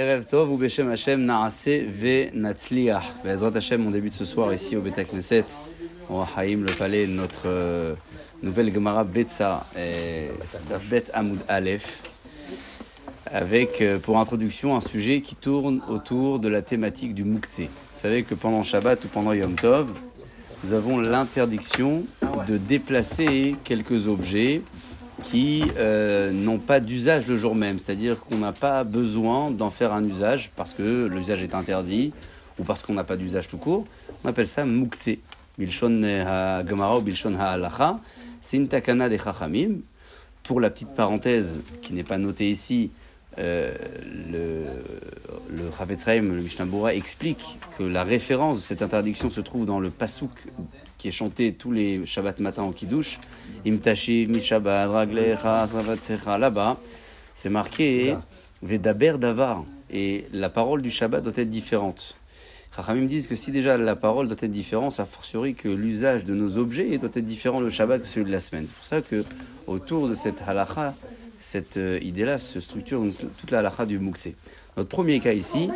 Erev Tov Beshem Hashem Hashem, on débute ce soir ici au Beta Knesset, au Haïm, le palais, notre euh, nouvelle Gemara Betsa, Bet Amoud Aleph, avec euh, pour introduction un sujet qui tourne autour de la thématique du Moukhtse. Vous savez que pendant Shabbat ou pendant Yom Tov, nous avons l'interdiction de déplacer quelques objets qui euh, n'ont pas d'usage le jour même. C'est-à-dire qu'on n'a pas besoin d'en faire un usage parce que l'usage est interdit ou parce qu'on n'a pas d'usage tout court. On appelle ça mukhtse. Bilshon ha-gemara ou bilshon ha-alacha. C'est une takana des chachamim. Pour la petite parenthèse qui n'est pas notée ici, euh, le, le le Mishnah explique que la référence de cette interdiction se trouve dans le pasuk qui est chanté tous les Shabbat matin au Kiddush. Imtashi, Mishabad, Raglecha, Là-bas, c'est marqué Vedaber Davar. Et la parole du Shabbat doit être différente. me disent que si déjà la parole doit être différente, ça fortiori que l'usage de nos objets doit être différent le Shabbat que celui de la semaine. C'est pour ça que autour de cette halacha, cette euh, idée-là se structure toute la halacha du Moukse. Notre premier cas ici,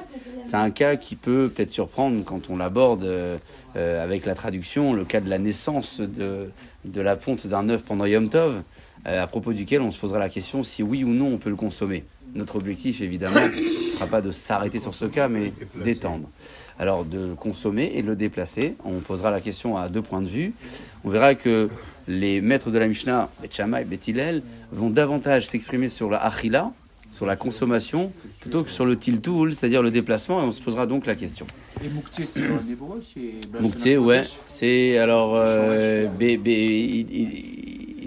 c'est un cas qui peut peut-être surprendre quand on l'aborde euh, euh, avec la traduction, le cas de la naissance de, de la ponte d'un œuf pendant Yom Tov, à propos duquel on se posera la question si oui ou non on peut le consommer. Notre objectif, évidemment, ne sera pas de s'arrêter sur ce cas, mais d'étendre. Alors, de le consommer et de le déplacer. On posera la question à deux points de vue. On verra que les maîtres de la Mishnah, Bet et Bet vont davantage s'exprimer sur la achila, sur la consommation plutôt que sur le tiltoul, c'est-à-dire le déplacement, et on se posera donc la question. Et Moukté, c'est en hébreu Moukté, ouais, c'est alors euh,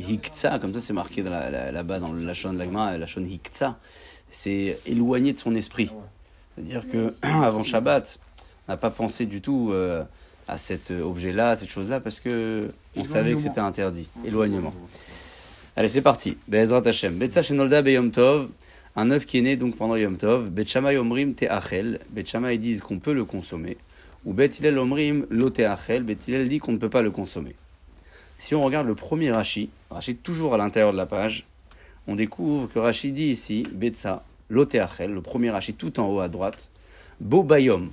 Hiktsa, comme ça c'est marqué là-bas dans la chaîne de l'agma, la chaîne Hiktsa, c'est éloigné de son esprit. C'est-à-dire que avant Shabbat, on n'a pas pensé du tout euh, à cet objet-là, à cette chose-là, parce que on savait que c'était interdit. Éloignement. Allez, c'est parti. Be'ezrat Hashem. Betsa Shenolda Beyom Tov. Un œuf qui est né donc pendant Yom Tov, Bet Omrim Te'achel, Bet disent qu'on peut le consommer, ou Bet Omrim Lo Te'achel, Bet dit qu'on ne peut pas le consommer. Si on regarde le premier Rashi, Rashi toujours à l'intérieur de la page, on découvre que Rashi dit ici, Betsa, Lo Te'achel, le premier Rashi tout en haut à droite, Bo Bayom.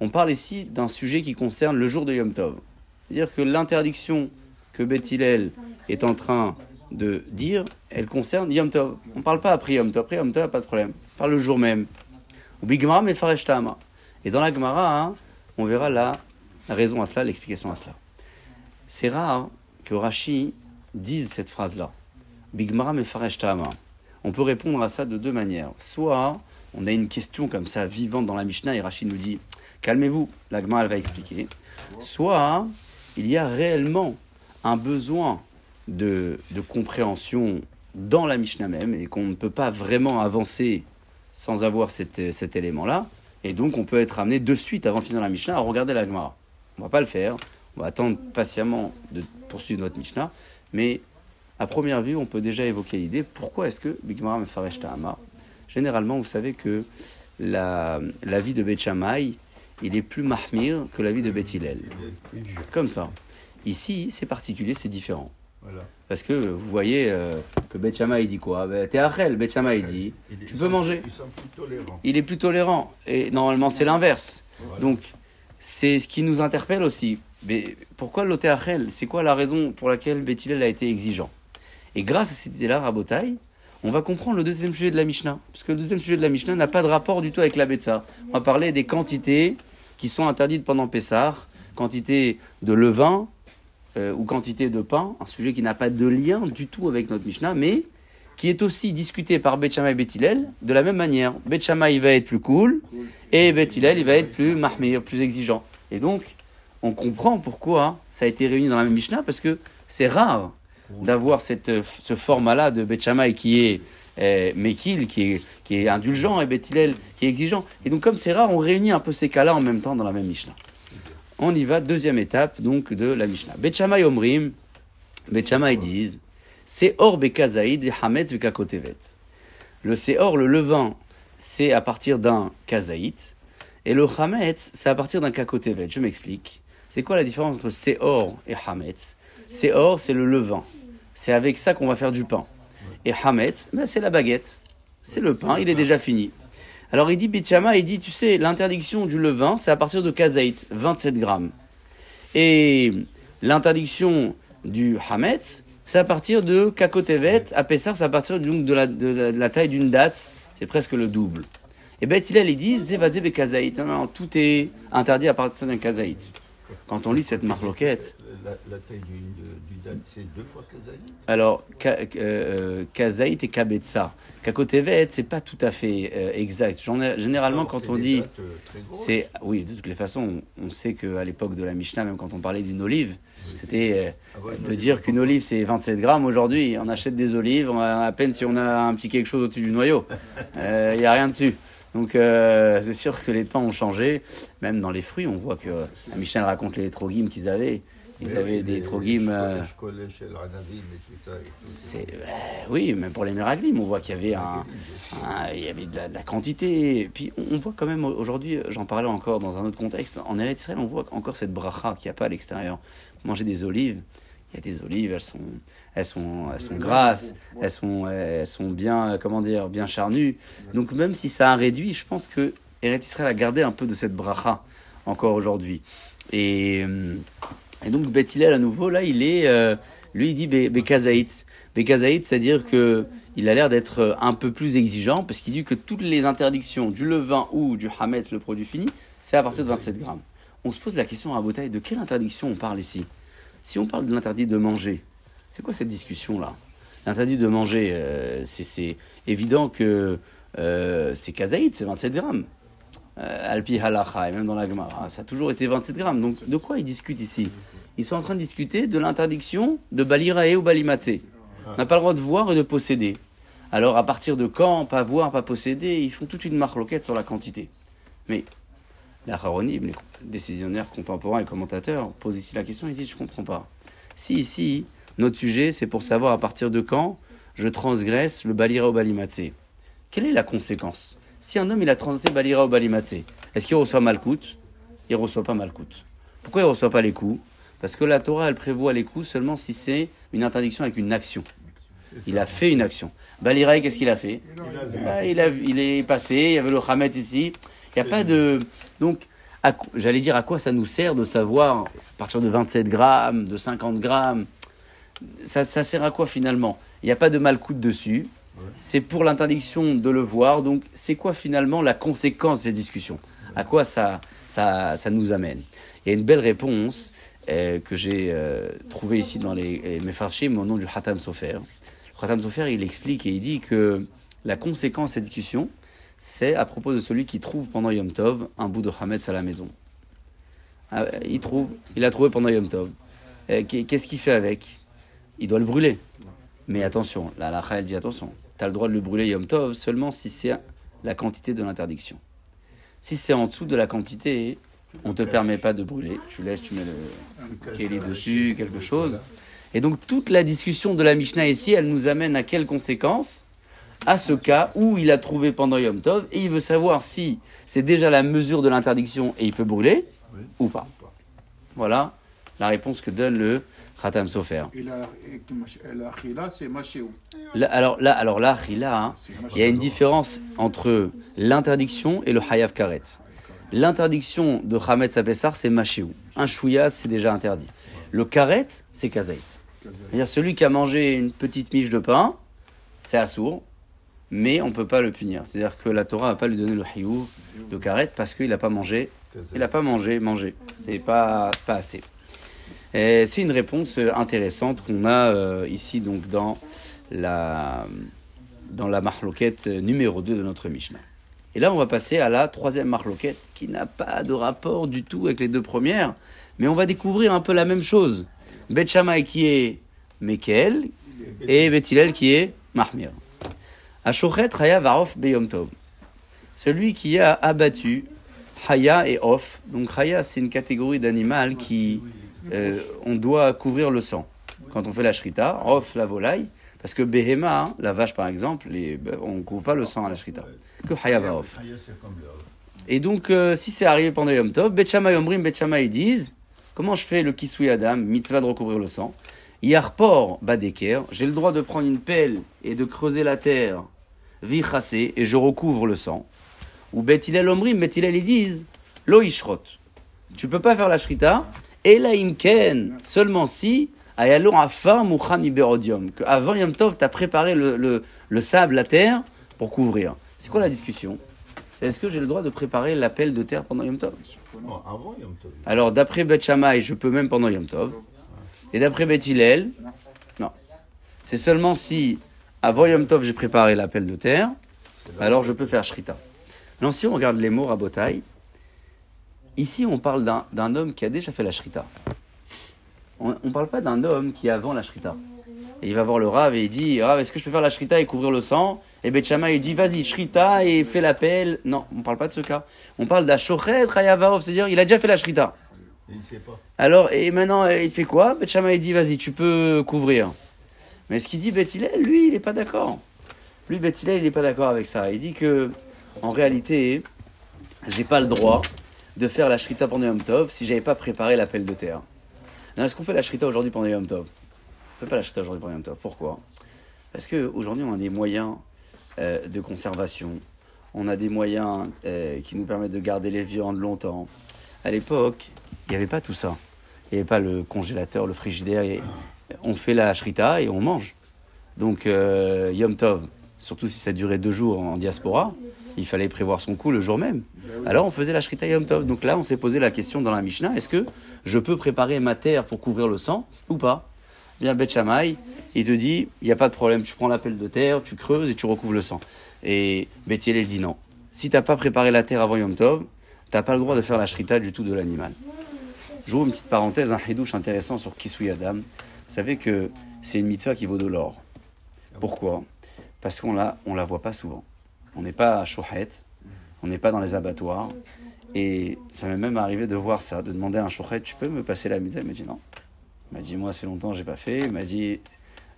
On parle ici d'un sujet qui concerne le jour de Yom Tov. C'est-à-dire que l'interdiction que Bet est en train de dire, elle concerne Yom Tov. On ne parle pas après Yom Tov. Après Yom Tov, pas de problème. On le jour même. Et dans la Gemara, hein, on verra la, raison à cela, l'explication à cela. C'est rare que Rashi dise cette phrase-là. On peut répondre à ça de deux manières. Soit on a une question comme ça vivante dans la Mishnah et Rashi nous dit calmez-vous, la Gemara elle va expliquer. Soit il y a réellement un besoin de, compréhension dans la Mishnah même et qu'on ne peut pas vraiment avancer sans avoir cet, cet élément-là. Et donc, on peut être amené de suite, avant de finir la Mishnah, à regarder la Gemara. On va pas le faire. On va attendre patiemment de poursuivre notre Mishnah. Mais à première vue, on peut déjà évoquer l'idée pourquoi est-ce que Bigmara Mefaresh Ta'ama Généralement, vous savez que la, la vie de Beth il est plus mahmir que la vie de Beth Comme ça. Ici, c'est particulier, c'est différent. Parce que vous voyez euh, que Bet il dit quoi? Ben, T'es Achel, dit tu peux manger. Il est plus tolérant. Et normalement, c'est l'inverse. Donc, c'est ce qui nous interpelle aussi. Mais pourquoi l'Oté Achel C'est quoi la raison pour laquelle Bet a été exigeant? Et grâce à cette idée-là, Rabotai, on va comprendre le deuxième sujet de la Mishnah. Parce que le deuxième sujet de la Mishnah n'a pas de rapport du tout avec la Betsa. On va parler des quantités qui sont interdites pendant Pessah, quantité de levain, euh, ou quantité de pain, un sujet qui n'a pas de lien du tout avec notre Mishnah, mais qui est aussi discuté par Bet et Bethilel de la même manière. Bet il va être plus cool, et Bethilel il va être plus mahmir, plus exigeant. Et donc, on comprend pourquoi ça a été réuni dans la même Mishnah, parce que c'est rare d'avoir cette, ce format-là de Bet qui est euh, Mekil, qui est, qui est indulgent, et Bethilel qui est exigeant. Et donc, comme c'est rare, on réunit un peu ces cas-là en même temps dans la même Mishnah. On y va, deuxième étape donc de la Mishnah. Betchamay Omrim, Betchamay disent, c'est or bekazaïd et hametz bekakotevet. Le seor, le levain, c'est à partir d'un kazaït, et le hametz, c'est à partir d'un kakotevet. Je m'explique. C'est quoi la différence entre seor et hametz Seor, c'est le levain. C'est avec ça qu'on va faire du pain. Et hametz, ben, c'est la baguette. C'est le pain, il est déjà fini. Alors il dit Bichama, il dit, tu sais, l'interdiction du levain, c'est à partir de kazaït, 27 grammes. Et l'interdiction du hametz, c'est à partir de kakotevet, à Pessar, c'est à partir donc, de, la, taille d'une date, c'est presque le double. Et Bet Hillel, il dit, non, tout est interdit à partir d'un kazaït. Quand on lit cette marloquette, La, la taille du, du date, c'est deux fois Kazaï alors, ka- euh, kazaït et kabetsa. Kakotevet, c'est pas tout à fait euh, exact. Généralement, Alors, quand on dit. euh. C'est oui, de toutes les façons, on, sait qu'à l'époque de la Mishnah, même quand on parlait d'une olive, c'était Ah ouais, euh, non, de dire qu'une olive c'est 27 grammes aujourd'hui. On achète des olives, on a à peine si on a un petit quelque chose au-dessus du noyau. Il n'y a rien dessus. Donc euh, c'est sûr que les temps ont changé. Même dans les fruits, on voit que elle raconte les trogim qu'ils avaient. Ils Mais avaient des les trogim. euh, c'est euh, oui, même pour les miraglim, on voit qu'il y avait un, un- il y avait de la, de la quantité. Et puis on voit quand même aujourd'hui, j'en parlais encore dans un autre contexte, en Eretz Israël, on voit encore cette bracha qu'il n'y a pas à l'extérieur. Manger des olives, il y a des olives, elles sont, elles sont, elles sont grasses, elles sont, elles sont bien, comment dire, bien charnues. Donc même si ça a réduit, je pense que Eretz Israël a gardé un peu de cette bracha encore aujourd'hui. Et, euh, donc Beth Hillel, à nouveau, là, il est, euh, lui, il dit Be- Bekazaït. Bekazaït, c'est-à-dire que il a l'air d'être euh, un peu plus exigeant, parce qu'il dit que toutes les interdictions du levain ou du hametz, le produit fini, c'est à partir de 27 grammes. On se pose la question à Botaï, de quelle interdiction on parle ici? Si on parle de l'interdit de manger, c'est quoi cette discussion-là? L'interdit de manger, euh, c'est- évident que euh, c'est kazaït, c'est 27 grammes. Euh, Alpi halacha, et même dans la Gemara, ça a toujours été 27 grammes. Donc de quoi ils discutent ici? Ils sont en train de discuter de l'interdiction de balirae ou balimatse. On n'a pas le droit de voir et de posséder. Alors à partir de quand, pas voir, pas posséder, ils font toute une marloquette sur la quantité. Mais la Haronim, les décisionnaires contemporains et commentateurs, posent ici la question, ils disent, je comprends pas. Si ici, notre sujet, c'est pour savoir à partir de quand je transgresse le balira ou balimatse. Quelle est la conséquence? Si un homme, il a transgressé balira ou balimatse, est-ce qu'il reçoit malcoute? Il reçoit pas malcoute. Pourquoi il reçoit pas les coups? Parce que la Torah, elle prévoit les coups seulement si c'est une interdiction avec une action. Il a fait une action. Baliraï, qu'est-ce qu'il a fait? Ah, il, a, il est passé, il y avait le Hamet ici. Il n'y a pas de. Donc, j'allais dire à quoi ça nous sert de savoir, à partir de 27 grammes, de 50 grammes, ça, ça sert à quoi finalement? Il n'y a pas de malcoute dessus. C'est pour l'interdiction de le voir. Donc, c'est quoi finalement la conséquence de ces discussions? À quoi ça, ça, ça nous amène? Il y a une belle réponse euh, que j'ai euh, trouvée ici dans les, les Mefarshim au nom du Hatam Sofer. Le Hatam Sofer, il explique et il dit que la conséquence de cette discussion, c'est à propos de celui qui trouve pendant Yom Tov un bout de Hametz à la maison. Ah, Il trouve, il a trouvé pendant Yom Tov. Euh, qu'est- Qu'est-ce qu'il fait avec? Il doit le brûler. Mais attention, la halakha, elle dit attention, tu as le droit de le brûler Yom Tov seulement si c'est la quantité de l'interdiction. Si c'est en dessous de la quantité, on ne te permet pas de brûler. Tu laisses, tu mets le kéli dessus, quelque chose. Et donc toute la discussion de la Mishnah ici, elle nous amène à quelles conséquences À ce cas où il a trouvé pendant Yom Tov et il veut savoir si c'est déjà la mesure de l'interdiction et il peut brûler Oui. ou pas. Voilà la réponse que donne le Khatam Sofer. Et la, et la khila, c'est machéou. Là, alors là, alors là, hein, il y a une différence entre l'interdiction et le Hayav Karet. L'interdiction de Hametz Apessar, c'est Machéou. Un chouïa, c'est déjà interdit. Le Karet, c'est Kazaït. C'est-à-dire celui qui a mangé une petite miche de pain, c'est assourd, mais on ne peut pas le punir. C'est-à-dire que la Torah va pas lui donner le Hayou de Karet parce qu'il n'a pas mangé il n'a pas mangé, mangé. C'est pas, pas assez. C'est une réponse intéressante qu'on a euh, ici donc dans la, dans la marloquette numéro 2 de notre Mishnah. Et là, on va passer à la troisième marloquette qui n'a pas de rapport du tout avec les deux premières, mais on va découvrir un peu la même chose. Bet Shammai qui est Mekel et Bet Hillel qui est Mahmir. Ashochet Raya Varof Tov. Celui qui a abattu Haya et Off. Donc Haya, c'est une catégorie d'animal qui euh, on doit couvrir le sang quand on fait la shrita. Off, la volaille, parce que Behema, la vache par exemple, les- on ne couvre pas le sang à la shrita. Que Haya va Off. Haya, c'est comme le off. Et donc, euh, si c'est arrivé pendant Yom Tov, Bet Shammai Omrim, Bet Shammai ils disent Comment je fais le Kisui Adam, mitzvah de recouvrir le sang? Yarpor Badeker, j'ai le droit de prendre une pelle et de creuser la terre, vichassé, et je recouvre le sang. ou Bet Hillel Omrim, Bet Hillel ils disent Lo Ishrot. Tu peux pas faire la shrita, et la imken, seulement si, ayalon afar muchan iberodium, que avant Yom Tov, tu as préparé le, le- le sable, la terre, pour couvrir. C'est quoi la discussion? Est-ce que j'ai le droit de préparer l'appel de terre pendant Yom Tov? Non, avant Yom Tov. Alors, d'après Bet Shammai, je peux même pendant Yom Tov. Et d'après Bet Hillel, non. C'est seulement si, avant Yom Tov, j'ai préparé l'appel de terre, alors je peux faire Shrita. Non, si on regarde les mots Rabotai, ici on parle d'un- homme qui a déjà fait la Shrita. On ne parle pas d'un homme qui est avant la Shrita. Et il va voir le Rav et il dit Rav, est-ce que je peux faire la Shrita et couvrir le sang? Et Bet Shammai, il dit Vas-y, Shrita et fais l'appel. Non, on ne parle pas de ce cas. On parle d'Ashochet Rayavaov, c'est-à-dire il a déjà fait la Shrita. Il ne sait pas. Alors, et maintenant, il fait quoi? Bet Shammai il dit, vas-y, tu peux couvrir. Mais ce qu'il dit Bet Hillel, lui, il n'est pas d'accord. Lui, Bet Hillel, il n'est pas d'accord avec ça. Il dit que, en réalité, j'ai pas le droit de faire la shrita pendant Yom Tov si j'avais pas préparé l'appel de terre. Est-ce qu'on fait la shrita aujourd'hui pendant Yom Tov? On fait pas la shrita aujourd'hui pendant Yom Tov. Pourquoi? Parce qu'aujourd'hui, on a des moyens euh, de conservation. On a des moyens euh, qui nous permettent de garder les viandes longtemps. À l'époque, il n'y avait pas tout ça. Il n'y avait pas le congélateur, le frigidaire. On fait la shrita et on mange. Donc, euh, Yom Tov, surtout si ça durait deux jours en diaspora, il fallait prévoir son coup le jour même. Alors, on faisait la shrita Yom Tov. Donc là, on s'est posé la question dans la Mishnah est-ce que je peux préparer ma terre pour couvrir le sang ou pas? Bien, Bet Shammai, il te dit il n'y a pas de problème, tu prends l'appel de terre, tu creuses et tu recouvres le sang. Et Bet Hillel dit non. Si tu n'as pas préparé la terre avant Yom Tov, tu n'as pas le droit de faire la shrita du tout de l'animal. J'ouvre une petite parenthèse, un hidouche intéressant sur Kisui Adam. Vous savez que c'est une mitzvah qui vaut de l'or. Pourquoi? Parce qu'on la, on la voit pas souvent. On n'est pas à Shohet, on n'est pas dans les abattoirs. Et ça m'est même arrivé de voir ça, de demander à un Shohet, tu peux me passer la mitzvah? Il m'a dit non. Il m'a dit, moi, ça fait longtemps j'ai pas fait. Il m'a dit,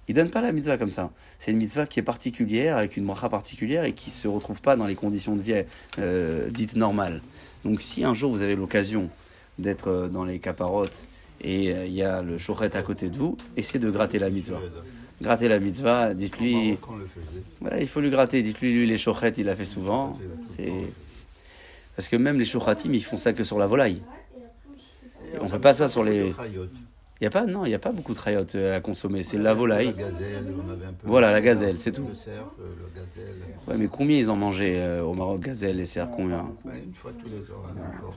il donne pas la mitzvah comme ça. C'est une mitzvah qui est particulière, avec une bracha particulière et qui se retrouve pas dans les conditions de vie euh, dites normales. Donc, si un jour vous avez l'occasion d'être euh, dans les caparottes et euh, il y a le chouchet à côté de vous, essayez de gratter la mitzvah. Gratter la mitzvah, dites-lui, voilà, il faut lui gratter, dites-lui, lui, les chouchettes, il l'a fait souvent. C'est... Parce que même les chouchatim, ils font ça que sur la volaille. On fait pas ça sur les-. Il y a pas, non, il n'y a pas beaucoup de trayotes euh, à consommer, c'est la volaille. La gazelle, on avait un peu. Voilà, la gazelle, c'est tout. Le cerf, euh, le gazelle. Ouais, mais combien ils en mangeaient euh, au Maroc, gazelle et cerf, combien une fois tous les ans.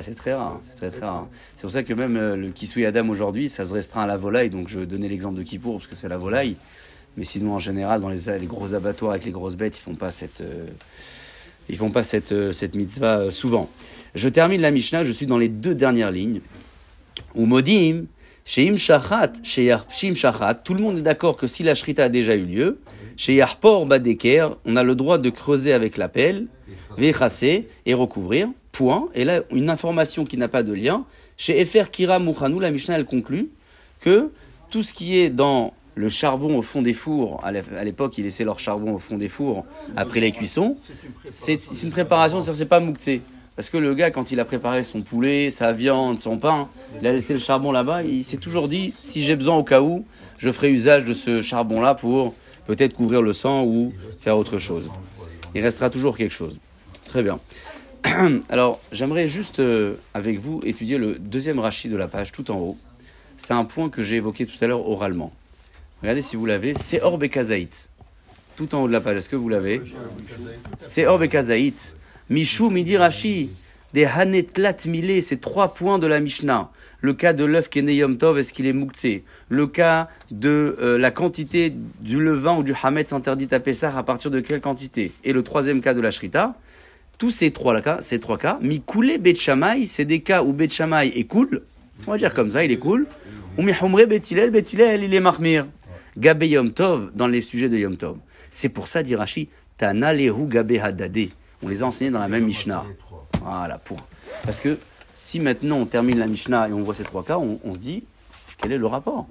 C'est très rare, c'est très très rare. C'est pour ça que même euh, le Kisui Adam aujourd'hui, ça se restreint à la volaille, donc je donnais l'exemple de Kippour parce que c'est la volaille. Mais sinon, en général, dans les, gros abattoirs avec les grosses bêtes, ils font pas cette, euh, ils font pas cette, euh, cette mitzvah euh, souvent. Je termine la Mishnah, je suis dans les deux dernières lignes. Ou modim, chez Yarpshim Shachat, tout le monde est d'accord que si la shrita a déjà eu lieu, chez Yarpor Badeker, on a le droit de creuser avec la pelle, véchasser et recouvrir. Point. Et là, une information qui n'a pas de lien. Chez Efer Kira Mouchanou, la Mishnah, elle conclut que tout ce qui est dans le charbon au fond des fours, à l'é- à l'époque, ils laissaient leur charbon au fond des fours après les cuissons, c'est une préparation, c'est pas mouktsé. Parce que le gars, quand il a préparé son poulet, sa viande, son pain, il a laissé le charbon là-bas, il s'est toujours dit, si j'ai besoin au cas où, je ferai usage de ce charbon-là pour peut-être couvrir le sang ou faire autre chose. Il restera toujours quelque chose. Très bien. Alors, j'aimerais juste, euh, avec vous, étudier le deuxième rachis de la page, tout en haut. C'est un point que j'ai évoqué tout à l'heure oralement. Regardez si vous l'avez. C'est Orbe Kazaït. Tout en haut de la page. Est-ce que vous l'avez? C'est Orbe Kazaït. Michou Midi Rashi. Des Hanetlat Milé. C'est trois points de la Mishnah. Le cas de l'œuf qui est né Yom Tov, est-ce qu'il est mouktsé Le cas de euh, la quantité du levain ou du hametz interdit à Pessah, à partir de quelle quantité? Et le troisième cas de la Shrita. Tous ces trois cas, ces trois cas, Mikoulé Bet Shammai, c'est des cas où Bet Shammai est cool. On va dire comme ça, il est cool. Ou Mihumre Bet Hillel, Bet Hillel, il est mahmir. Gabé Yom Tov, dans les sujets de Yom Tov. C'est pour ça, dit Rashi, Tana. On les a enseignés dans la même Mishnah. Voilà, point. Parce que si maintenant on termine la Mishnah et on voit ces trois cas, on, on se dit, quel est le rapport?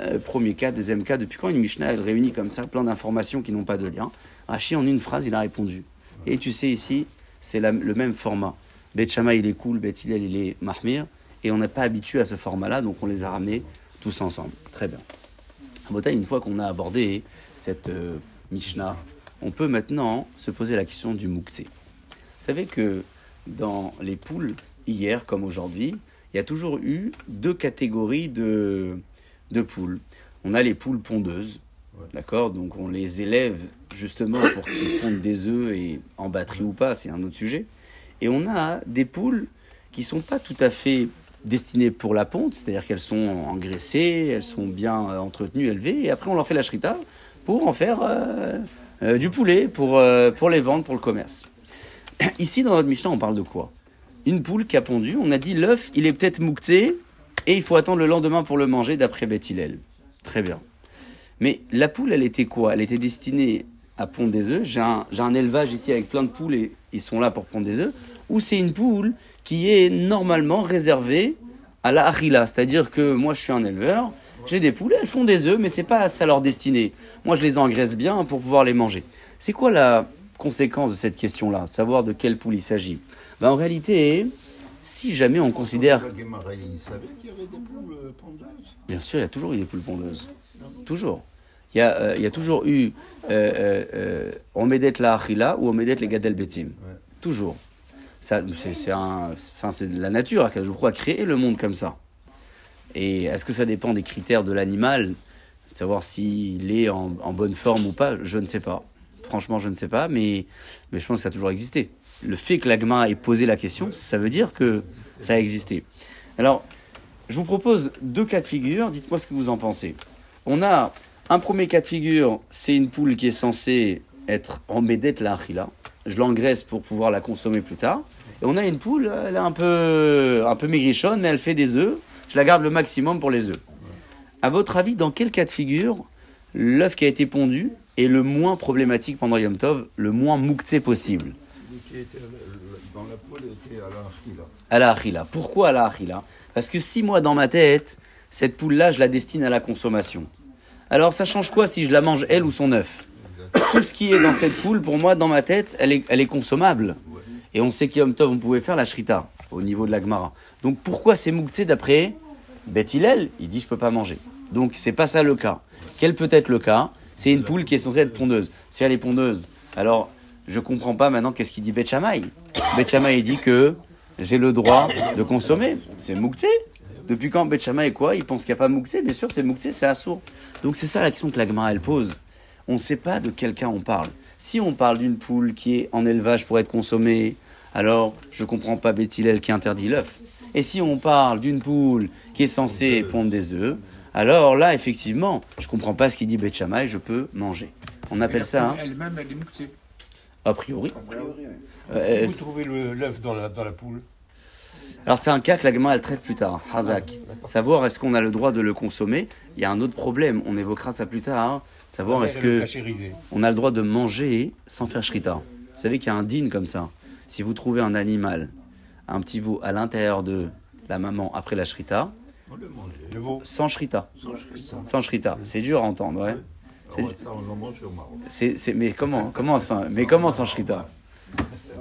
Euh, Premier cas, deuxième cas, depuis quand une Mishnah, elle réunit comme ça plein d'informations qui n'ont pas de lien? Rashi, en une phrase, il a répondu. Et tu sais, ici, c'est le même format. Bet Shammai, il est cool, Bet Hillel, il est mahmir. Et on n'est pas habitué à ce format-là, donc on les a ramenés tous ensemble. Très bien. Botaï, une fois qu'on a abordé cette euh, Mishnah, on peut maintenant se poser la question du Mouktsé. savez que dans les poules, hier comme aujourd'hui, il y a toujours eu deux catégories de poules. On a les poules pondeuses, D'accord Donc on les élève justement pour qu'ils pondent des œufs et en batterie ou pas, c'est un autre sujet. Et on a des poules qui sont pas tout à fait destinées pour la ponte, c'est-à-dire qu'elles sont engraissées, elles sont bien euh, entretenues, élevées, et après on leur fait la shrita pour en faire euh, euh, du poulet, pour, pour les vendre, pour le commerce. Ici, dans notre Mishnah, on parle de quoi? Une poule qui a pondu, on a dit l'œuf, il est peut-être moukté, et il faut attendre le lendemain pour le manger, d'après Beth. Très bien. Mais la poule, elle était quoi? Elle était destinée à pondre des œufs. J'ai un, élevage ici avec plein de poules et ils sont là pour pondre des œufs. Ou c'est une poule qui est normalement réservée à la harila. C'est-à-dire que moi, je suis un éleveur, j'ai des poules, elles font des œufs, mais c'est pas ça leur destinée. Moi, je les engraisse bien pour pouvoir les manger. C'est quoi la conséquence de cette question-là? Savoir de quelle poule il s'agit? Ben, En réalité, si jamais on considère euh. Bien sûr, il y a toujours eu des poules pondeuses. Toujours. Il y a, euh, il y a toujours eu euh, euh, euh, Omedet la Achila ou Omedet le Gadel Betim. Ouais. Toujours. Ça, c'est, enfin, c'est de la nature, je crois, a créé le monde comme ça. Et est-ce que ça dépend des critères de l'animal de Savoir s'il est en, en bonne forme ou pas, je ne sais pas. Franchement, je ne sais pas, mais, mais je pense que ça a toujours existé. Le fait que l'agma ait posé la question, ça veut dire que ça a existé. Alors, je vous propose deux cas de figure, dites-moi ce que vous en pensez. On a un premier cas de figure, c'est une poule qui est censée être en médette la achila. Je l'engraisse pour pouvoir la consommer plus tard. Et on a une poule, elle est un peu, un peu maigrichonne, mais elle fait des œufs. Je la garde le maximum pour les œufs. À votre avis, dans quel cas de figure l'œuf qui a été pondu est le moins problématique pendant Yom Tov, le moins mouktsé possible? Dans la poule était à la Achila. à la achila. Pourquoi à la achila Parce que si moi, dans ma tête, cette poule-là, je la destine à la consommation. Alors, ça change quoi si je la mange, elle ou son œuf? Tout ce qui est dans cette poule, pour moi, dans ma tête, elle est, elle est consommable. Et on sait qu'Yom Tov, on pouvait faire la shrita au niveau de la Gemara. Donc, pourquoi c'est mouktsé d'après Beth Hillel? Il dit, je peux pas manger. Donc, c'est pas ça le cas. Quel peut être le cas? C'est une poule qui est censée être pondeuse. Si elle est pondeuse, alors, je comprends pas maintenant qu'est-ce qu'il dit Beth Shammai. Beth dit que j'ai le droit de consommer. C'est mouktsé. Depuis quand Beth Shammai est quoi? Il pense qu'il n'y a pas mouktsé. Bien sûr, c'est mouktsé, c'est assourd. Donc c'est ça la question que la Gemara elle pose. On ne sait pas de quel cas on parle. Si on parle d'une poule qui est en élevage pour être consommée, alors je comprends pas Beth Hillel qui interdit l'œuf. Et si on parle d'une poule qui est censée pondre des œufs, alors là, effectivement, je comprends pas ce qu'il dit Beth Shammai, je peux manger. On appelle ça, hein, Elle-même, elle est moutée. a priori. A priori, ouais. Euh, si vous trouvez l'œuf dans la, dans la poule, Alors c'est un cas que la Gemara elle traite plus tard, Hazak. Savoir est-ce qu'on a le droit de le consommer. Il y a un autre problème, on évoquera ça plus tard. hein. Savoir est-ce que on a le droit de manger sans faire shrita. Vous savez qu'il y a un din comme ça. Si vous trouvez un animal, un petit veau à l'intérieur de la maman après la shrita, le veau. sans shrita. Sans Christ. Sans shrita. C'est dur à entendre, ouais. Maroc. C'est, c'est- mais comment, comment sans, mais comment sans shrita?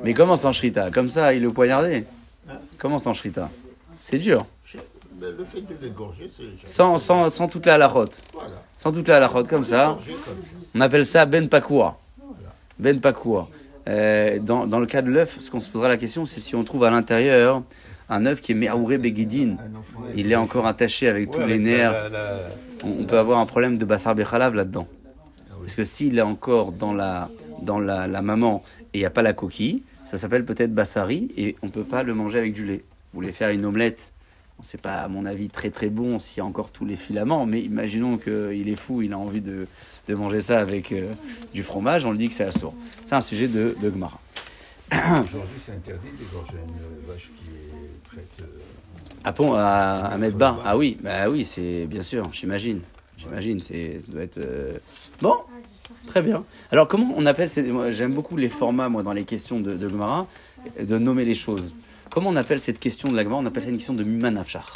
Mais comment sans shrita? Comme ça, il le poignardait Comment sans shrita C'est dur. Mais le fait de l'égorger, c'est. Sans, sans, sans toute la halachote. Voilà. Sans toute la halachote, comme ça. On appelle ça ben pakua. Ben pakua. Euh, dans, dans le cas de l'œuf, ce qu'on se posera la question, c'est si on trouve à l'intérieur un œuf qui est merouré enfant Il est encore attaché avec tous les nerfs. la- la- la- On, on peut avoir un problème de bassar bechalav là-dedans. Ah. Parce que s'il est encore dans la, dans la, la maman et il n'y a pas la coquille, ça s'appelle peut-être bassari et on ne peut pas le manger avec du lait. Vous voulez faire une omelette C'est pas, à mon avis, très très bon s'il y a encore tous les filaments, mais imaginons qu'il est fou, il a envie de, de manger ça avec euh, du fromage, on le dit que c'est assourd. C'est un sujet de, de Gemara. Aujourd'hui, c'est interdit d'égorger une vache qui est prête. euh, À, pont, à, à mettre bas Ah oui, bah oui, c'est bien sûr, j'imagine. J'imagine, c'est ça doit être euh, bon. Très bien. Alors comment on appelle ces... J'aime beaucoup les formats moi dans les questions de, de Gemara, de nommer les choses. Comment on appelle cette question de la Gemara On appelle ça une question de Miman Afshar.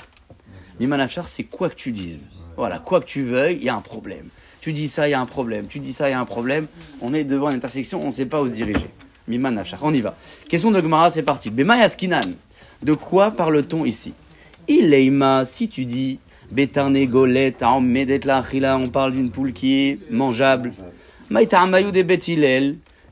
Miman Afshar, c'est quoi que tu dises. Voilà, quoi que tu veuilles, il y a un problème. Tu dis ça, il y a un problème. Tu dis ça, il y a un problème. On est devant une intersection, on ne sait pas où se diriger. Miman Afshar, on y va. Question de Gemara, c'est parti. Bema Yaskinan. De quoi parle-t-on ici? Ileima, si tu dis Betarne Golet, Medet la Achila, on parle d'une poule qui est mangeable.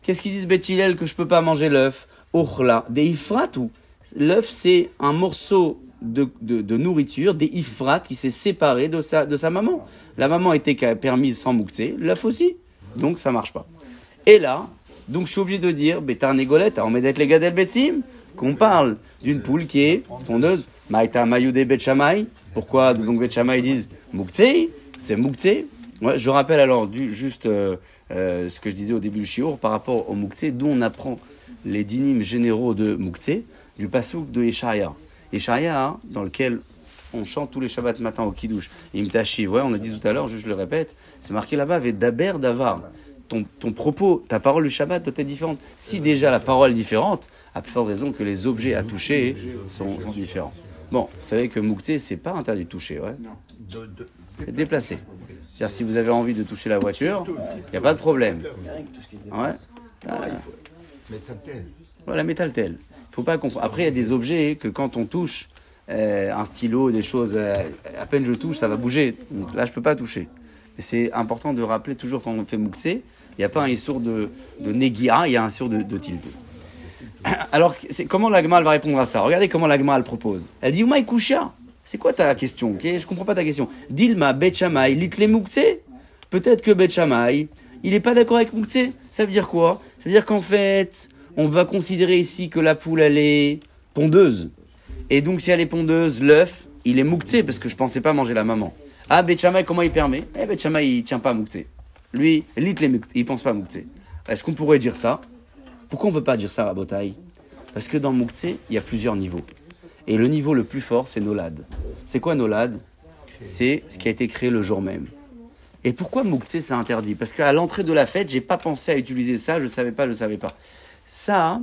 Qu'est-ce qu'ils disent Betilel que je peux pas manger l'œuf? Ochla, des ifrat ou? L'œuf c'est un morceau de, de, nourriture, des ifrat qui s'est séparé de sa, de sa maman. La maman était permise sans mouktsé, l'œuf aussi. Donc ça marche pas. Et là, donc je suis obligé de dire, Bétar Négolette, on met d'être les gadel betzim, qu'on parle d'une poule qui est pondeuse. Maïta Mayude Betchamay. Pourquoi donc Betchamay disent mouktsé? C'est mouktsé. Ouais, je rappelle alors du, juste euh, euh, ce que je disais au début du shiur par rapport au mouktsé, d'où on apprend les dynimes généraux de mouktsé, du pasouk de Yeshaya. Yeshaya, hein, dans lequel on chante tous les Shabbats matin au Kiddush. Imtashiv, ouais, on a dit tout à l'heure, je le répète, c'est marqué là-bas, avec Daber Davar. Ton, ton propos, ta parole du Shabbat doit être différente. Si déjà la parole est différente, à plus forte raison que les objets à toucher sont, sont différents. Bon, vous savez que Moukté, c'est pas interdit de toucher, ouais. C'est déplacé. C'est-à-dire, si vous avez envie de toucher la voiture, il n'y a pas de problème. Ouais. Ah, voilà, métal tel. Faut pas confondre. Après, il y a des objets que quand on touche, euh, un stylo, des choses, euh, à peine je touche, ça va bouger. Donc là, je peux pas toucher. Mais c'est important de rappeler toujours quand on fait mouktsé, il n'y a pas un issour de, de négia, il y a un issour de, de tilde. Alors, comment l'agma va répondre à ça? Regardez comment l'agma propose. Elle dit Oumai Kusha. C'est quoi ta question ok? Je comprends pas ta question. Dilma Bet Shammai litle mouktsé. Peut-être que Bet Shammai, il n'est pas d'accord avec mouktsé. Ça veut dire quoi? Ça veut dire qu'en fait, on va considérer ici que la poule, elle est pondeuse. Et donc, si elle est pondeuse, l'œuf, il est mouktsé, parce que je pensais pas manger la maman. Ah, Betchamay, comment il permet? Eh, Betchamay, il tient pas mouktsé. Lui, lit les mouktsé, il pense pas mouktsé. Est-ce qu'on pourrait dire ça? Pourquoi on peut pas dire ça à Botaï? Parce que dans mouktsé, il y a plusieurs niveaux. Et le niveau le plus fort, c'est Nolad. C'est quoi Nolad? C'est ce qui a été créé le jour même. Et pourquoi mouktsé, c'est interdit? Parce qu'à l'entrée de la fête, j'ai pas pensé à utiliser ça, je savais pas, je savais pas. Ça,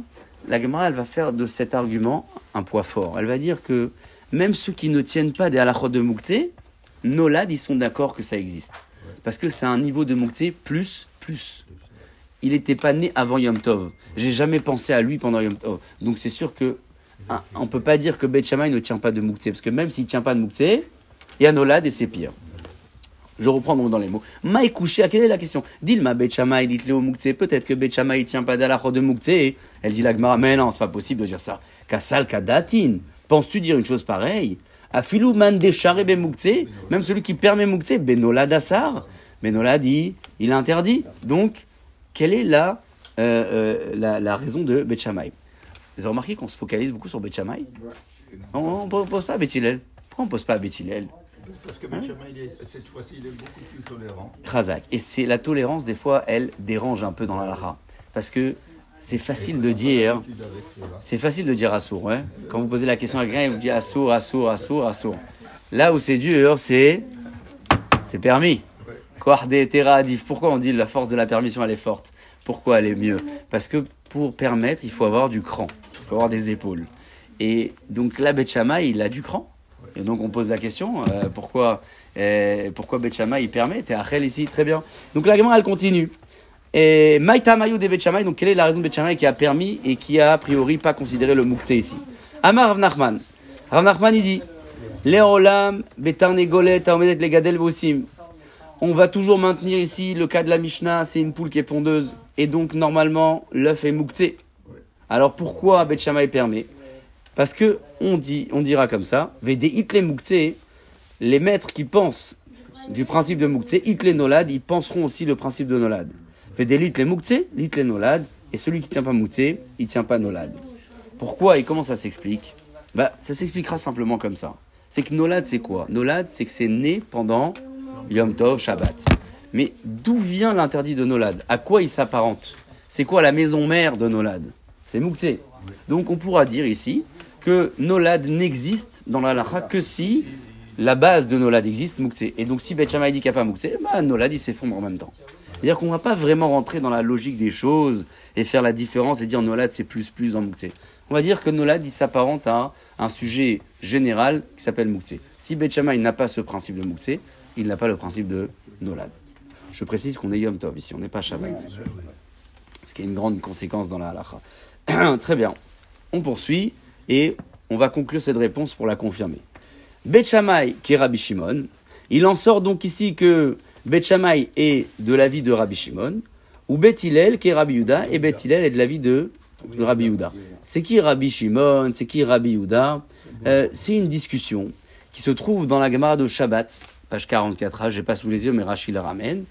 la Gemara, elle va faire de cet argument un poids fort. Elle va dire que même ceux qui ne tiennent pas des halachot de Mouktsé, Nolad, ils sont d'accord que ça existe. Parce que c'est un niveau de Mouktsé plus, plus. Il n'était pas né avant Yom Tov. J'ai jamais pensé à lui pendant Yom Tov. Donc c'est sûr que hein, on peut pas dire que Beth Shammai ne tient pas de Mouktsé. Parce que même s'il tient pas de Mouktsé, il y a Nolad et c'est pire. Je reprends donc dans les mots. Maï couché, quelle est la question? Dilma Bet Shammai, Léo Mouktsé. Peut-être que Bet Shammai tient pas d'alachot de Mouktsé. Elle dit la Gemara, mais non, c'est pas possible de dire ça. Kassal Kadatin. Penses-tu dire une chose pareille? Afilou man ben. Même celui qui permet Mouktsé, Benola Dassar. Benola dit, il interdit. Donc, quelle est la, euh, euh, la raison de Bet Shammai Vous avez remarqué qu'on se focalise beaucoup sur Bet Shammai On ne pose pas à. Pourquoi on ne pose pas à Parce que Benjamin, est, cette fois-ci, il est beaucoup plus tolérant. Chazak. Et c'est la tolérance, des fois, elle dérange un peu dans la lara. Parce que c'est facile de dire. C'est facile de dire assour, ouais. Quand vous posez la question à quelqu'un, il vous dit assour, assour, assour, assour. Là où c'est dur, c'est. C'est permis. Terra adif. Pourquoi on dit la force de la permission, elle est forte? Pourquoi elle est mieux? Parce que pour permettre, il faut avoir du cran. Il faut avoir des épaules. Et donc là, Betchama, il a du cran. Et donc on pose la question euh, pourquoi, euh, pourquoi Betchama, il permet T'es Achel ici, très bien. Donc la elle continue. Et Maïta Mayou de Betchamay, donc quelle est la raison de Betchamay qui a permis et qui a a priori pas considéré le Mouktsé ici? Amar Rav Nachman. Rav Nachman il dit Léolam, Betarne Golet, Taomedet Legadel Vosim. On va toujours maintenir ici le cas de la Mishnah, c'est une poule qui est pondeuse. Et donc normalement, l'œuf est Mouktsé. Alors pourquoi Betchamay permet Parce que on, dit, on dira comme ça les maîtres qui pensent du principe de Mouktsé, Hitle Nolad, ils penseront aussi le principe de Nolad. Litres les mouktsé, litres les nolad, et celui qui tient pas mouktsé, il tient pas nolad. Pourquoi et comment ça s'explique? Bah, ça s'expliquera simplement comme ça. C'est que nolad, c'est quoi? Nolad, c'est que c'est né pendant Yom Tov, Shabbat. Mais d'où vient l'interdit de nolad À quoi il s'apparente? C'est quoi la maison mère de nolad C'est mouktsé. Donc on pourra dire ici que nolad n'existe dans la halakha que si la base de nolad existe, mouktsé. Et donc si Bet Shammai dit qu'il n'y a pas mouktsé, bah nolad il s'effondre en même temps. C'est-à-dire qu'on ne va pas vraiment rentrer dans la logique des choses et faire la différence et dire Nolad c'est plus plus en Mouktsé. On va dire que Nolad il s'apparente à un sujet général qui s'appelle Mouktsé. Si Bet Shammai n'a pas ce principe de Mouktsé, il n'a pas le principe de Nolad. Je précise qu'on est Yom Tov ici, on n'est pas Shabbat. Ce qui est une grande conséquence dans la halacha. Très bien. On poursuit et on va conclure cette réponse pour la confirmer. Bet Shammai qui est Rabbi Shimon, il en sort donc ici que Bet Shammai est de l'avis de Rabbi Shimon, ou Bet Hillel qui est Rabbi Yuda, et Bet Hillel est de l'avis de de Rabbi Yehuda. C'est qui Rabbi Shimon C'est qui Rabbi Yehuda? Euh, C'est une discussion qui se trouve dans la Gemara de Shabbat, page 44, ah, j'ai pas sous les yeux, mais Rachid la ramène.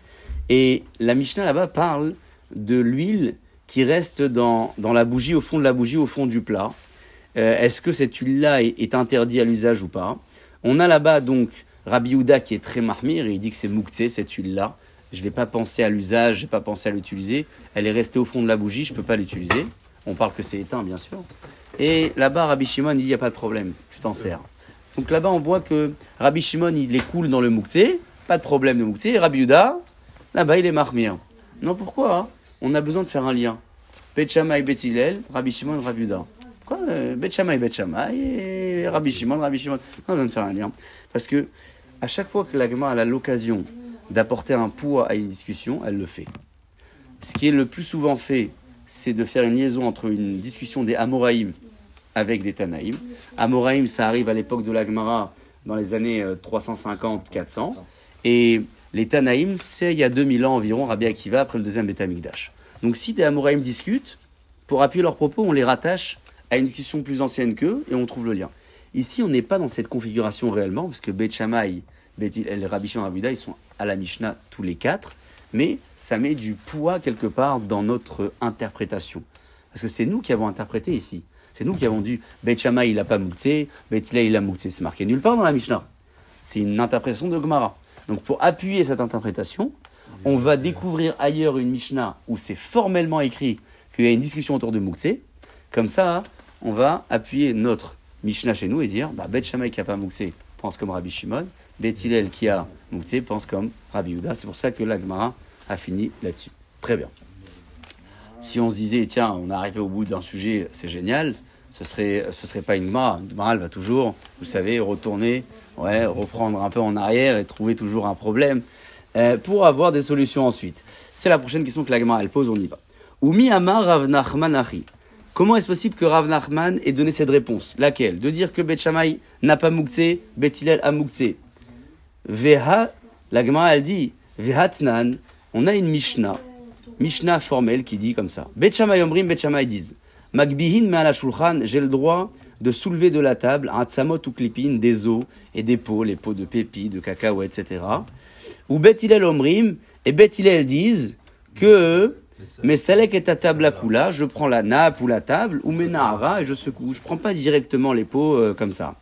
Et la Mishnah là-bas parle de l'huile qui reste dans, dans la bougie, au fond de la bougie, au fond du plat. Euh, Est-ce que cette huile-là est, interdite à l'usage ou pas? On a là-bas donc Rabbi Yehuda qui est très marmire et il dit que c'est mouktsé cette huile-là. Je n'ai pas pensé à l'usage, je n'ai pas pensé à l'utiliser. Elle est restée au fond de la bougie, je ne peux pas l'utiliser. On parle que c'est éteint, bien sûr. Et là-bas, Rabbi Shimon, il dit, il n'y a pas de problème, je t'en sers. Donc là-bas, on voit que Rabbi Shimon, il les coule dans le mouktsé, pas de problème de mouktsé. Rabbi Yehuda, là-bas, il est marmire. Non, pourquoi hein? On a besoin de faire un lien. Bet Shammai, Bet Hillel, Rabbi Shimon, Rabbi euh, Rabbi Shimon, Rabbi Shimon On a besoin de faire un lien. Parce que à chaque fois que l'agma a l'occasion d'apporter un poids à une discussion, elle le fait. Ce qui est le plus souvent fait, c'est de faire une liaison entre une discussion des Amoraïm avec des Tanaïm. Amoraïm, ça arrive à l'époque de l'Agmara, dans les années euh, 350-400. Et les Tanaïm, c'est il y a 2000 ans environ, Rabbi Akiva, après le deuxième Beth Amikdash. Donc si des Amoraïm discutent, pour appuyer leurs propos, on les rattache à une discussion plus ancienne qu'eux et on trouve le lien. Ici, on n'est pas dans cette configuration réellement, parce que Beth Shammai, Hillel, Rabbi Shimon, ils sont à la Mishnah tous les quatre, mais ça met du poids quelque part dans notre interprétation. Parce que c'est nous qui avons interprété ici. C'est nous qui avons dit Beth Shammai, il n'a pas mouktsé, Hillel, il a mouktsé. C'est marqué nulle part dans la Mishnah. C'est une interprétation de Gemara. Donc pour appuyer cette interprétation, on va découvrir ailleurs une Mishnah où c'est formellement écrit qu'il y a une discussion autour de mouktsé. Comme ça, on va appuyer notre Mishnah chez nous et dire bah, Beth Shammai qui n'a pas mouktsé pense comme Rabbi Shimon, Beth Hillel qui a mouktsé pense comme Rabbi Yehuda. C'est pour ça que la Gemara a fini là-dessus. Très bien. Si on se disait, tiens, on est arrivé au bout d'un sujet, c'est génial, ce serait, ce serait pas une Gemara. Une Gemara, elle va toujours, vous savez, retourner, ouais, reprendre un peu en arrière et trouver toujours un problème euh, pour avoir des solutions ensuite. C'est la prochaine question que la Gemara, elle pose, on y va. Umi Amar Rav Nachman. Comment est-ce possible que Rav Nachman ait donné cette réponse? Laquelle? De dire que Bet Shammai n'a pas mouktsé, Bet a mouktsé. Veha, la Gemara, elle dit, Vehatnan, on a une Mishnah, Mishnah formelle qui dit comme ça. Bet Shammai Omrim, Bet Shammai disent, Magbihin Me'ala Shulchan, j'ai le droit de soulever de la table un tzamot ou klipin, des os et des pots, les pots de pépi, de cacao, etc. Ou Bet Hillel Omrim, et Bet Hillel disent que mais Salek est à table à kula, je prends la nappe ou la table, ou mes nahara et je secoue. Je prends pas directement les pots euh, comme ça.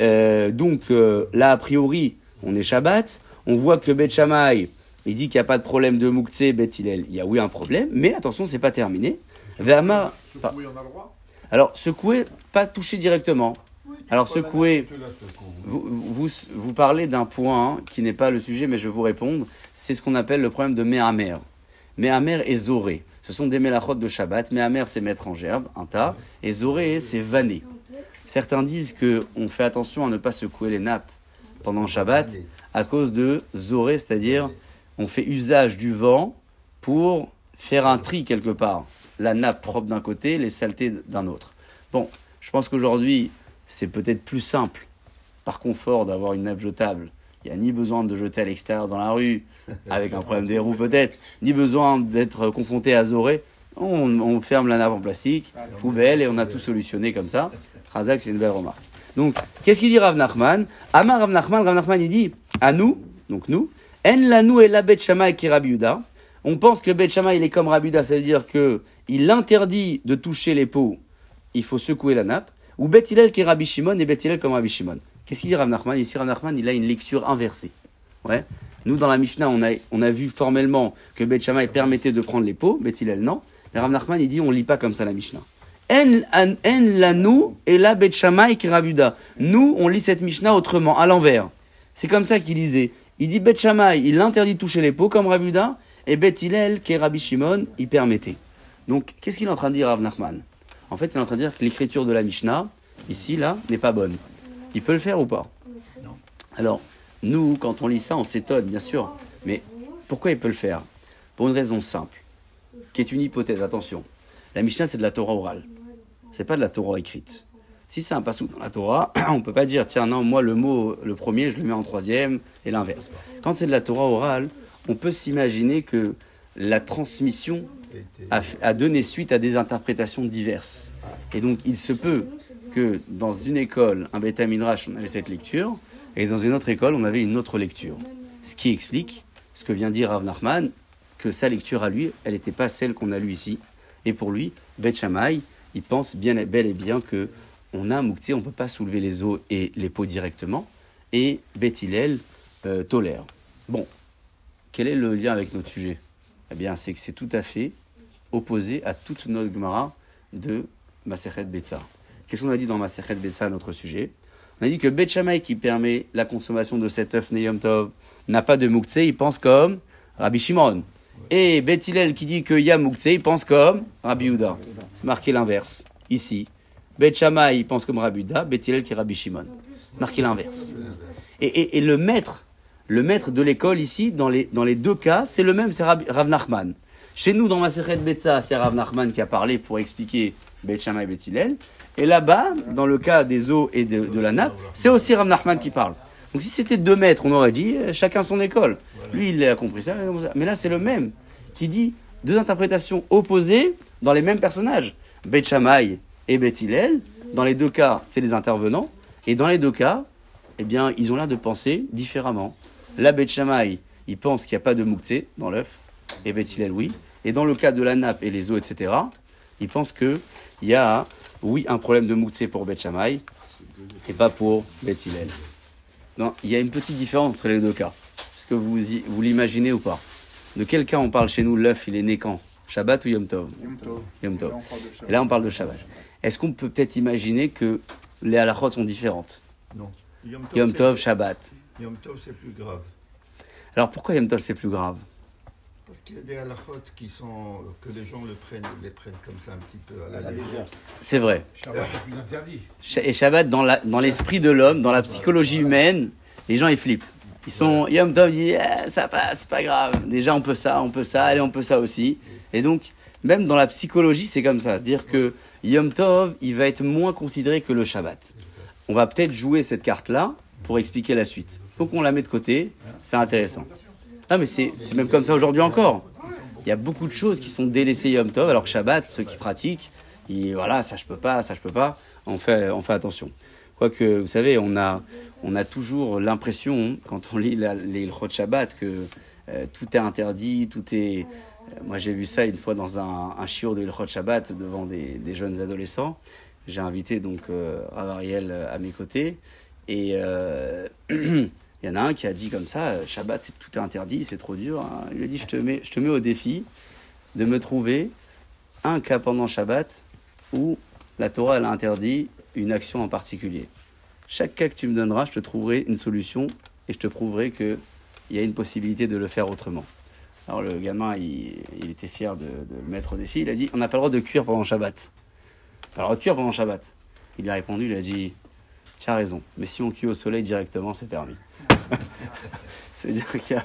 Euh, donc euh, là, a priori, on est Shabbat. On voit que Bet Shammai, il dit qu'il n'y a pas de problème de Mouktsé, Bet Hillel. Il y a oui un problème, mais attention, c'est pas terminé. Secouer, Alors, secouer, pas toucher directement. Alors, secouer, vous, vous, vous parlez d'un point qui n'est pas le sujet, mais je vais vous répondre. C'est ce qu'on appelle le problème de Méhamer. Méhamer et Zoré. Ce sont des mélachot de Shabbat. Méhamer, c'est mettre en gerbe, un tas. Et Zoré, c'est vanner. Certains disent qu'on fait attention à ne pas secouer les nappes pendant Shabbat à cause de Zoré, c'est-à-dire on fait usage du vent pour faire un tri quelque part. La nappe propre d'un côté, les saletés d'un autre. Bon, je pense qu'aujourd'hui, c'est peut-être plus simple, par confort, d'avoir une nappe jetable. Il n'y a ni besoin de jeter à l'extérieur dans la rue, avec un problème des roues peut-être, ni besoin d'être confronté à Zoré. On, on ferme la nappe en plastique, poubelle, et on a tout solutionné comme ça. Razak, c'est une belle remarque. Donc, qu'est-ce qu'il dit Rav Nachman Amar Rav Nachman, Rav Nachman, il dit, à nous, donc nous, En et la Shammai qui est Rabbi Yehuda. On pense que Bet Shammai, il est comme Rabbi Yehuda, c'est-à-dire que il interdit de toucher les pots, il faut secouer la nappe. Ou Bet Hillel qui est Rabbi Shimon et Bet Hillel comme Rabbi Shimon. Qu'est-ce qu'il dit Rav Nachman? Ici, Rav Nachman, il a une lecture inversée. Ouais. Nous, dans la Mishnah, on a, on a vu formellement que Bet Shammai permettait de prendre les pots, Bet Hillel non. Mais Rav Nachman, il dit, on lit pas comme ça la Mishnah. En, en lanou et la Bet Shammai qui. Nous, on lit cette Mishnah autrement, à l'envers. C'est comme ça qu'il disait. Il dit Bet Shammai, il interdit de toucher les pots comme Rabbi Yehuda, et Bet Hillel, qui Rabbi Shimon, il permettait. Donc, qu'est-ce qu'il est en train de dire Rav Nachman? En fait, il est en train de dire que l'écriture de la Mishnah, ici, là, n'est pas bonne. Il peut le faire ou pas? Alors, nous, quand on lit ça, on s'étonne, bien sûr. Mais pourquoi il peut le faire? Pour une raison simple, qui est une hypothèse, attention. La Mishnah, c'est de la Torah orale. C'est pas de la Torah écrite. Si c'est un passou dans la Torah, on peut pas dire, tiens, non, moi, le mot, le premier, je le mets en troisième, et l'inverse. Quand c'est de la Torah orale, on peut s'imaginer que la transmission a, donné suite à des interprétations diverses. Et donc, il se peut que dans une école, un Beth Midrash, on avait cette lecture, et dans une autre école, on avait une autre lecture. Ce qui explique ce que vient dire Rav Nachman, que sa lecture à lui, elle n'était pas celle qu'on a lue ici. Et pour lui, Beth il pense bien, bel et bien que on a un mouktsé, on ne peut pas soulever les os et les peaux directement, et Beth euh, tolère. Bon, quel est le lien avec notre sujet? Eh bien, c'est que c'est tout à fait opposé à toute notre Gemara de Masechet Betsa. Qu'est-ce qu'on a dit dans Masechet Betsa, notre sujet? On a dit que Bet Shammai, qui permet la consommation de cet œuf Neyom Tov, n'a pas de Mouktsé, il pense comme Rabbi Shimon. Et Bet Hillel, qui dit qu'il y a Mouktsé, il pense comme Rabbi Yehuda. C'est marqué l'inverse, ici. Bet Shammai, il pense comme Rabbi Yehuda, qui est Rabbi Shimon. Marqué l'inverse. Et le maître, le maître de l'école ici, dans les, dans les deux cas, c'est le même, c'est Rav Nachman. Chez nous, dans Maseret Betsa, c'est Rav Nachman qui a parlé pour expliquer Bet Shammai et Bet Hillel. Et là-bas, dans le cas des eaux et de, de la nappe, c'est aussi Rav Nachman qui parle. Donc si c'était deux maîtres, on aurait dit euh, chacun son école. Lui, il a compris ça. Mais là, c'est le même qui dit deux interprétations opposées dans les mêmes personnages. Bet Shammai et Bet Hillel. Dans les deux cas, c'est les intervenants. Et dans les deux cas, eh bien, ils ont l'air de penser différemment. La Bet Shammai, il pense qu'il n'y a pas de mouktsé dans l'œuf, et Bet Hillel, oui. Et dans le cas de la nappe et les os, etc., il pense qu'il y a, oui, un problème de mouktsé pour Bet Shammai, et pas pour Bet Hillel. Non, il y a une petite différence entre les deux cas. Est-ce que vous, y- vous l'imaginez ou pas? De quel cas on parle chez nous? L'œuf, il est né quand? Shabbat ou Yom Tov? Yom Tov. Yom Tov. Là, on parle de Shabbat. Et là, on parle de Shabbat. Est-ce qu'on peut peut-être imaginer que les halachot sont différentes? Non. Yom Tov, Shabbat. Yom Tov, c'est plus grave. Alors pourquoi Yom Tov c'est plus grave Parce qu'il y a des halachot qui sont. que les gens le prennent, les prennent comme ça un petit peu à la légère. C'est vrai. Shabbat est plus interdit. Et Shabbat, dans la- dans l'esprit de l'homme, dans la psychologie humaine, les gens ils flippent. Ils sont Yom Tov, ils disent Ah, ça passe, c'est pas grave. Déjà on peut ça, on peut ça, allez on peut ça aussi. Et donc même dans la psychologie c'est comme ça, c'est-à-dire que Yom Tov il va être moins considéré que le Shabbat. On va peut-être jouer cette carte là pour expliquer la suite. Donc on la met de côté, c'est intéressant. Ah mais c'est même comme ça aujourd'hui encore. Il y a beaucoup de choses qui sont délaissées Yom Tov, alors que Shabbat, ceux qui pratiquent, ils, voilà, ça je peux pas, ça je peux pas, on fait, on fait attention. Quoique, vous savez, on a, on a toujours l'impression, quand on lit la- les Ilchot Shabbat, que euh, tout est interdit, tout est... euh, moi j'ai vu ça une fois dans un, un de Ilchot Shabbat devant des, jeunes adolescents. J'ai invité donc euh, euh, à mes côtés, et il y en a un qui a dit comme ça, euh, Shabbat, c'est tout interdit, c'est trop dur. hein. Il a dit, je te, mets, au défi de me trouver un cas pendant Shabbat où la Torah interdit une action en particulier. Chaque cas que tu me donneras, je te trouverai une solution et je te prouverai qu'il y a une possibilité de le faire autrement. Alors le gamin, il, était fier de, de le mettre au défi. Il a dit, on n'a pas le droit de cuire pendant Shabbat. Pas le droit de cuire pendant Shabbat. Il lui a répondu, il a dit, tu as raison, mais si on cuit au soleil directement, c'est permis. C'est-à-dire qu'il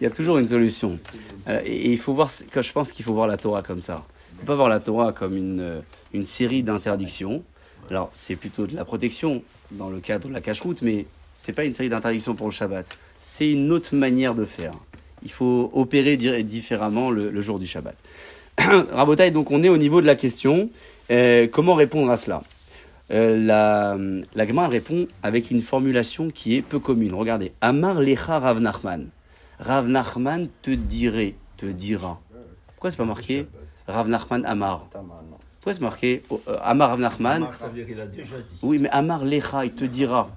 y a, toujours une solution. Euh, et, il faut voir, je pense qu'il faut voir la Torah comme ça. Il ne faut pas voir la Torah comme une, euh, une série d'interdictions. Alors, c'est plutôt de la protection dans le cadre de la cache-route, mais c'est pas une série d'interdictions pour le Shabbat. C'est une autre manière de faire. Il faut opérer di- différemment le, jour du Shabbat. Rabotaï, donc on est au niveau de la question. Euh, comment répondre à cela? La, la Gemara répond avec une formulation qui est peu commune. Regardez. Amar lecha Rav Nachman. Rav Nachman te dirait, te dira. Pourquoi c'est pas marqué Rav Nachman Amar Pourquoi c'est marqué euh, Amar Rav Nachman Amar, ça veut dire qu'il a déjà dit. Oui, mais Amar lecha, il te dira.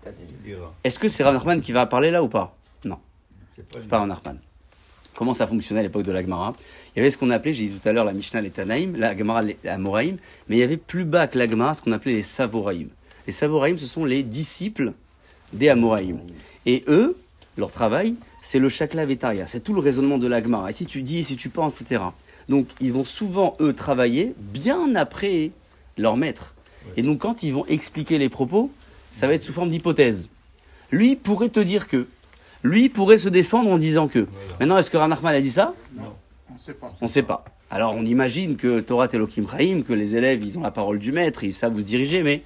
Est-ce que c'est Rav Nachman qui va parler là ou pas? Non. C'est pas, C'est lui. pas Rav Nachman. Comment ça fonctionnait à l'époque de la Gemara Il y avait ce qu'on appelait, j'ai dit tout à l'heure, la Mishnah les Tanaïm, la Gemara les Amoraïm, mais il y avait plus bas que la Gemara ce qu'on appelait les Savoraïm. Les Savoraïm, ce sont les disciples des Amoraïm. Et eux, leur travail, c'est le Shakla Vetaria, c'est tout le raisonnement de la Gemara. Et si tu dis, si tu penses, etc. Donc ils vont souvent, eux, travailler bien après leur maître. Et donc quand ils vont expliquer les propos, ça va être sous forme d'hypothèse. Lui pourrait te dire que. Lui pourrait se défendre en disant que. Maintenant, est-ce que Rav Nachman a dit ça On ne sait pas. On ne sait pas. Alors, on imagine que Torah Elohim Chaim, que les élèves, ils ont la parole du maître, ils savent où se diriger, mais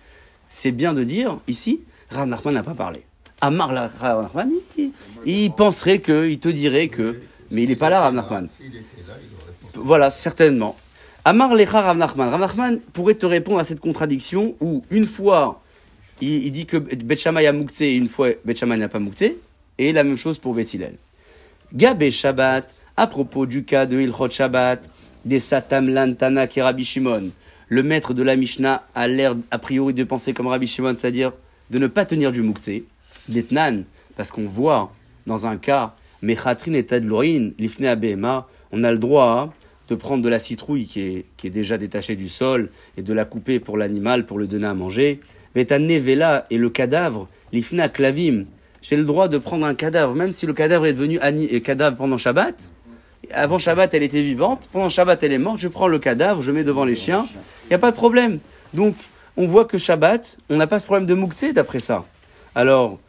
c'est bien de dire, ici, Rav Nachman n'a pas parlé. Amar la- Rav Nachman, il, il penserait que, il te dirait que, mais il n'est pas là, Rav Nachman. S'il était là, il aurait Voilà, certainement. Amar Lecha Rav Nachman. Rav Nachman pourrait te répondre à cette contradiction où une fois il, il dit que Bet Shammai a mouktsé et une fois Bet Shammai n'a pas mouktsé, et la même chose pour Bet Hillel. Gabé Shabbat, à propos du cas de Ilchot Shabbat, des Satam Lantana qui Rabbi Shimon, le maître de la Mishnah a l'air a priori de penser comme Rabbi Shimon, c'est-à-dire de ne pas tenir du mouktsé, d'Etnan, parce qu'on voit dans un cas, Mechatrin et Tadlorin, l'Ifne Abema, on a le droit de prendre de la citrouille qui est, qui est déjà détachée du sol et de la couper pour l'animal, pour le donner à manger. Mais à Nevela et le cadavre, l'Ifna Klavim, j'ai le droit de prendre un cadavre, même si le cadavre est devenu ani- et cadavre pendant Shabbat. Avant Shabbat, elle était vivante. Pendant Shabbat, elle est morte. Je prends le cadavre, je mets devant les chiens. Il n'y a pas de problème. Donc, on voit que Shabbat, on n'a pas ce problème de Mouktsé d'après ça. Alors,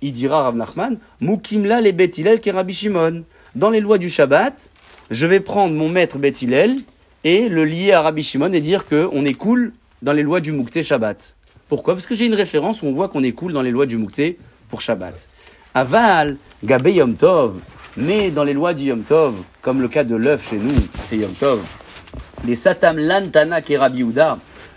il dira Rav Nachman, Moukimla les Bet Hillel Rabbi Shimon. Dans les lois du Shabbat, je vais prendre mon maître Bet Hillel et le lier à Rabbi Shimon et dire qu'on est cool dans les lois du Mouktsé Shabbat. Pourquoi? Parce que j'ai une référence où on voit qu'on est cool dans les lois du Mouktsé pour Shabbat. Aval, Gabé Yom Tov, mais dans les lois du Yom Tov, comme le cas de l'œuf chez nous, c'est Yom Tov, les Satam Lantana est Rabbi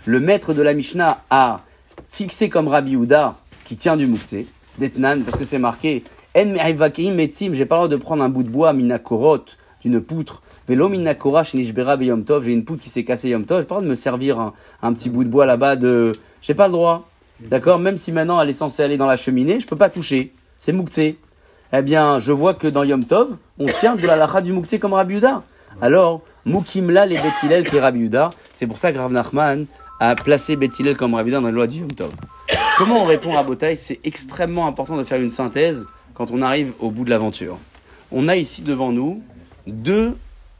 le maître de la Mishnah a fixé comme Rabbi Houda, qui tient du Mouktsé, d'Etnan, parce que c'est marqué En me'evakeim metzim, j'ai pas le droit de prendre un bout de bois, minakorot, d'une poutre, velo minakora shenishbera beyom tov, j'ai une poutre qui s'est cassée yom tov, j'ai pas le droit de me servir un, un petit bout de bois là-bas de. J'ai pas le droit. D'accord Même si maintenant elle est censée aller dans la cheminée, je peux pas toucher. C'est Mouktsé. Eh bien, je vois que dans Yom Tov, on tient de la lacha du Mouktsé comme Rabbi Yehuda. Alors, Moukimla les Bethilel qui est Rabbi Yehuda, c'est pour ça que Rav Nachman a placé Bethilel comme Rabbi dans la loi du Yom Tov. Comment on répond à Botaï C'est extrêmement important de faire une synthèse quand on arrive au bout de l'aventure. On a ici devant nous deux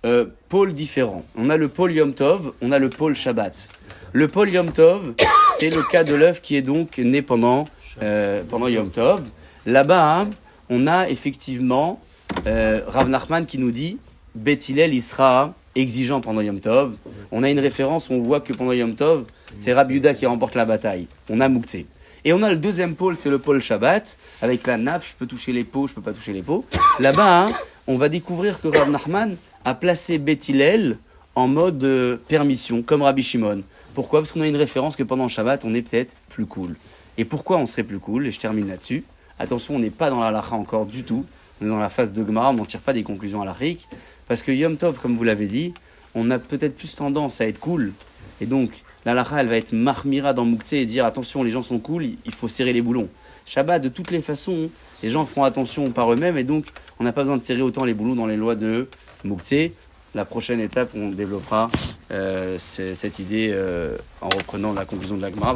euh, pôles différents. On a le pôle Yom Tov, on a le pôle Shabbat. Le pôle Yom Tov, c'est le cas de l'œuf qui est donc né pendant, euh, pendant Yom Tov. Là-bas, hein, on a effectivement euh, Rav Nachman qui nous dit Hillel, il sera exigeant pendant Yom Tov. On a une référence on voit que pendant Yom Tov, c'est Rabbi qui remporte la bataille. On a Mouktsé. Et on a le deuxième pôle, c'est le pôle Shabbat, avec la nappe, je peux toucher les peaux, je peux pas toucher les peaux. Là-bas, hein, on va découvrir que Rav Nachman a placé Beth Hillel en mode euh, permission, comme Rabbi Shimon. Pourquoi? Parce qu'on a une référence que pendant Shabbat, on est peut-être plus cool. Et pourquoi on serait plus cool? Et je termine là-dessus. Attention, on n'est pas dans la lacha encore du tout. On est dans la phase de Gemara, on n'en tire pas des conclusions à l'Afrique. Parce que Yom Tov, comme vous l'avez dit, on a peut-être plus tendance à être cool. Et donc, la lacha, elle va être marmira dans Mouktsé et dire attention, les gens sont cool, il faut serrer les boulons. Shabbat, de toutes les façons, les gens feront attention par eux-mêmes et donc, on n'a pas besoin de serrer autant les boulons dans les lois de Mouktsé. La prochaine étape, on développera euh, ce- cette idée euh, en reprenant la conclusion de la Gemara.